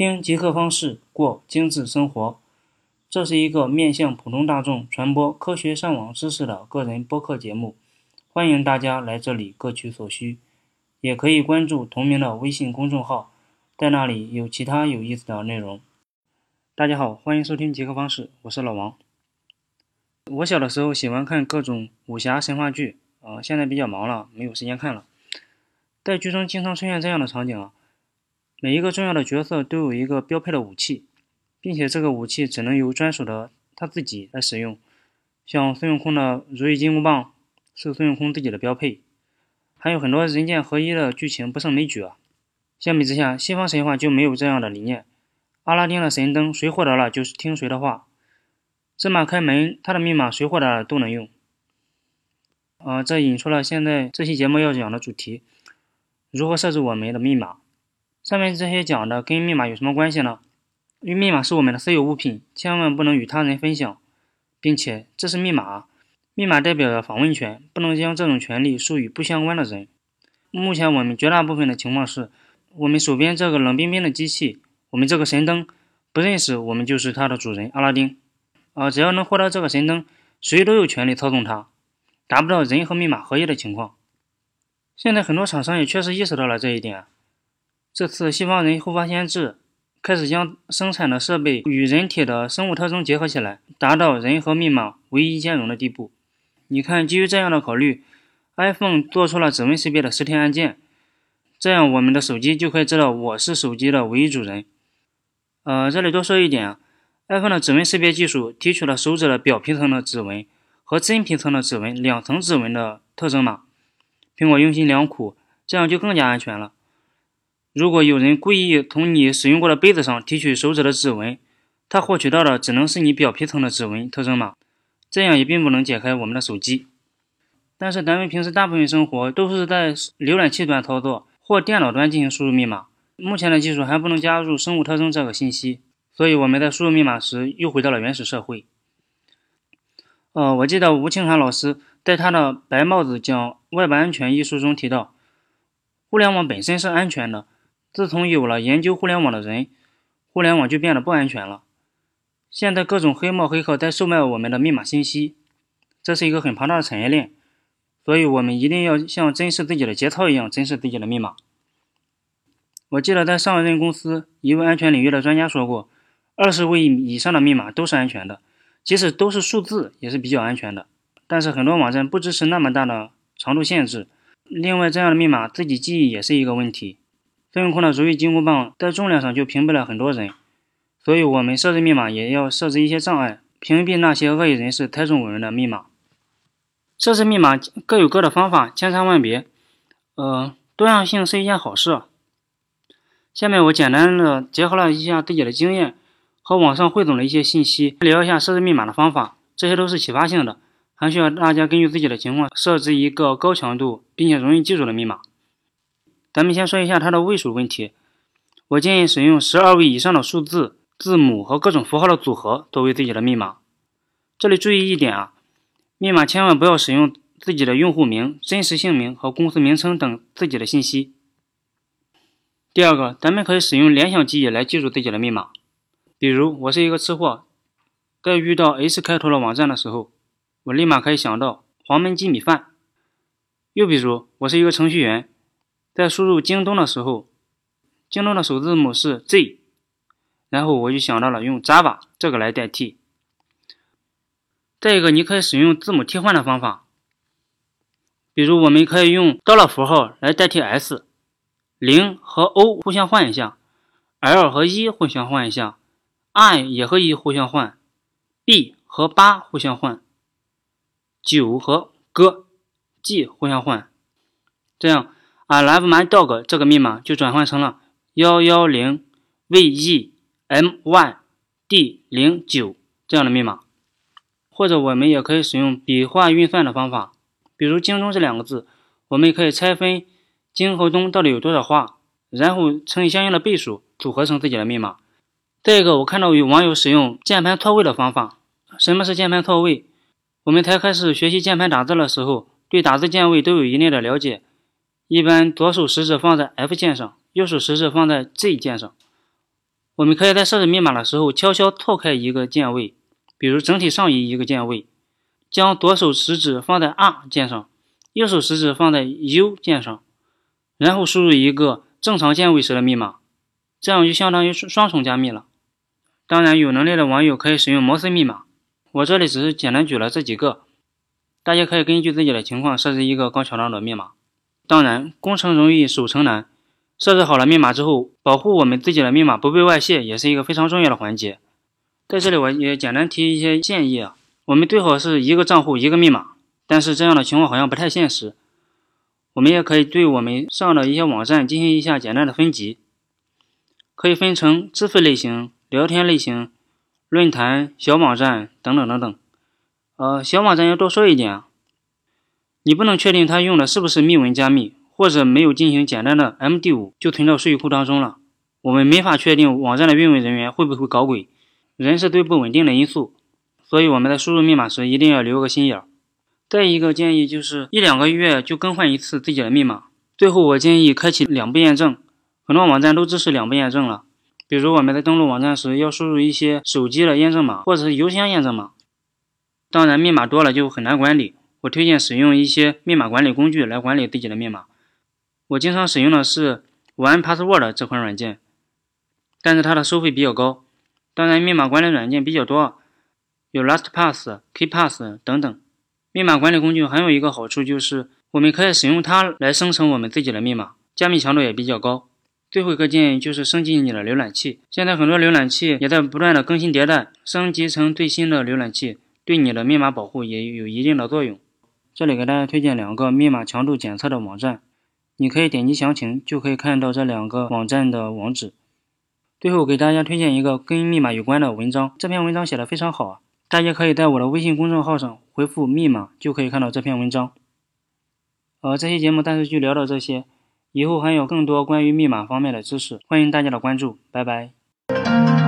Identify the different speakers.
Speaker 1: 听极客方式过精致生活，这是一个面向普通大众传播科学上网知识的个人播客节目，欢迎大家来这里各取所需，也可以关注同名的微信公众号，在那里有其他有意思的内容。大家好，欢迎收听极客方式，我是老王。我小的时候喜欢看各种武侠神话剧，啊，现在比较忙了，没有时间看了。在剧中经常出现这样的场景啊。每一个重要的角色都有一个标配的武器，并且这个武器只能由专属的他自己来使用。像孙悟空的如意金箍棒是孙悟空自己的标配，还有很多人剑合一的剧情不胜枚举啊。相比之下，西方神话就没有这样的理念。阿拉丁的神灯谁获得了就是听谁的话，芝麻开门他的密码谁获得了都能用。啊，这引出了现在这期节目要讲的主题：如何设置我们的密码。上面这些讲的跟密码有什么关系呢？因为密码是我们的私有物品，千万不能与他人分享，并且这是密码，密码代表着访问权，不能将这种权利授予不相关的人。目前我们绝大部分的情况是，我们手边这个冷冰冰的机器，我们这个神灯不认识我们就是它的主人阿拉丁，啊，只要能获得这个神灯，谁都有权利操纵它，达不到人和密码合一的情况。现在很多厂商也确实意识到了这一点。这次西方人后发先至，开始将生产的设备与人体的生物特征结合起来，达到人和密码唯一兼容的地步。你看，基于这样的考虑，iPhone 做出了指纹识别的实体按键，这样我们的手机就可以知道我是手机的唯一主人。呃，这里多说一点啊，iPhone 的指纹识别技术提取了手指的表皮层的指纹和真皮层的指纹两层指纹的特征码。苹果用心良苦，这样就更加安全了。如果有人故意从你使用过的杯子上提取手指的指纹，他获取到的只能是你表皮层的指纹特征码，这样也并不能解开我们的手机。但是咱们平时大部分生活都是在浏览器端操作或电脑端进行输入密码，目前的技术还不能加入生物特征这个信息，所以我们在输入密码时又回到了原始社会。呃，我记得吴清涵老师在他的《白帽子讲外部安全》一书中提到，互联网本身是安全的。自从有了研究互联网的人，互联网就变得不安全了。现在各种黑帽黑客在售卖我们的密码信息，这是一个很庞大的产业链，所以我们一定要像珍视自己的节操一样珍视自己的密码。我记得在上一任公司，一位安全领域的专家说过，二十位以上的密码都是安全的，即使都是数字也是比较安全的。但是很多网站不支持那么大的长度限制，另外这样的密码自己记忆也是一个问题。孙悟空的如意金箍棒在重量上就屏蔽了很多人，所以我们设置密码也要设置一些障碍，屏蔽那些恶意人士猜中我们的密码。设置密码各有各的方法，千差万别。呃，多样性是一件好事。下面我简单的结合了一下自己的经验和网上汇总的一些信息，聊一下设置密码的方法。这些都是启发性的，还需要大家根据自己的情况设置一个高强度并且容易记住的密码。咱们先说一下它的位数问题。我建议使用十二位以上的数字、字母和各种符号的组合作为自己的密码。这里注意一点啊，密码千万不要使用自己的用户名、真实姓名和公司名称等自己的信息。第二个，咱们可以使用联想记忆来记住自己的密码。比如，我是一个吃货，在遇到 H 开头的网站的时候，我立马可以想到黄焖鸡米饭。又比如，我是一个程序员。在输入京东的时候，京东的首字母是 Z，然后我就想到了用 Java 这个来代替。再一个，你可以使用字母替换的方法，比如我们可以用刀 r 符号来代替 S，零和 O 互相换一下，L 和一互相换一下，I 也和一互相换，B 和八互相换，九和哥 G 互相换，这样。I love my dog 这个密码就转换成了幺幺零 v e m y d 零九这样的密码，或者我们也可以使用笔画运算的方法，比如京东这两个字，我们可以拆分京和东到底有多少画，然后乘以相应的倍数，组合成自己的密码。再一个，我看到有网友使用键盘错位的方法。什么是键盘错位？我们才开始学习键盘打字的时候，对打字键位都有一定的了解。一般左手食指放在 F 键上，右手食指放在 Z 键上。我们可以在设置密码的时候悄悄错开一个键位，比如整体上移一个键位，将左手食指放在 R 键上，右手食指放在 U 键上，然后输入一个正常键位时的密码，这样就相当于双重加密了。当然，有能力的网友可以使用摩斯密码，我这里只是简单举了这几个，大家可以根据自己的情况设置一个高桥档的密码。当然，攻城容易守城难。设置好了密码之后，保护我们自己的密码不被外泄，也是一个非常重要的环节。在这里，我也简单提一些建议啊。我们最好是一个账户一个密码，但是这样的情况好像不太现实。我们也可以对我们上的一些网站进行一下简单的分级，可以分成支付类型、聊天类型、论坛、小网站等等等等。呃，小网站要多说一点啊，你不能确定他用的是不是密文加密。或者没有进行简单的 MD5 就存到数据库当中了，我们没法确定网站的运维人员会不会搞鬼，人是最不稳定的因素，所以我们在输入密码时一定要留个心眼儿。再一个建议就是一两个月就更换一次自己的密码。最后我建议开启两步验证，很多网站都支持两步验证了。比如我们在登录网站时要输入一些手机的验证码或者是邮箱验证码，当然密码多了就很难管理，我推荐使用一些密码管理工具来管理自己的密码。我经常使用的是 One Password 这款软件，但是它的收费比较高。当然，密码管理软件比较多，有 LastPass、KeyPass 等等。密码管理工具还有一个好处就是，我们可以使用它来生成我们自己的密码，加密强度也比较高。最后一个建议就是升级你的浏览器。现在很多浏览器也在不断的更新迭代，升级成最新的浏览器，对你的密码保护也有一定的作用。这里给大家推荐两个密码强度检测的网站。你可以点击详情，就可以看到这两个网站的网址。最后给大家推荐一个跟密码有关的文章，这篇文章写的非常好啊！大家可以在我的微信公众号上回复“密码”，就可以看到这篇文章。呃，这期节目暂时就聊到这些，以后还有更多关于密码方面的知识，欢迎大家的关注，拜拜。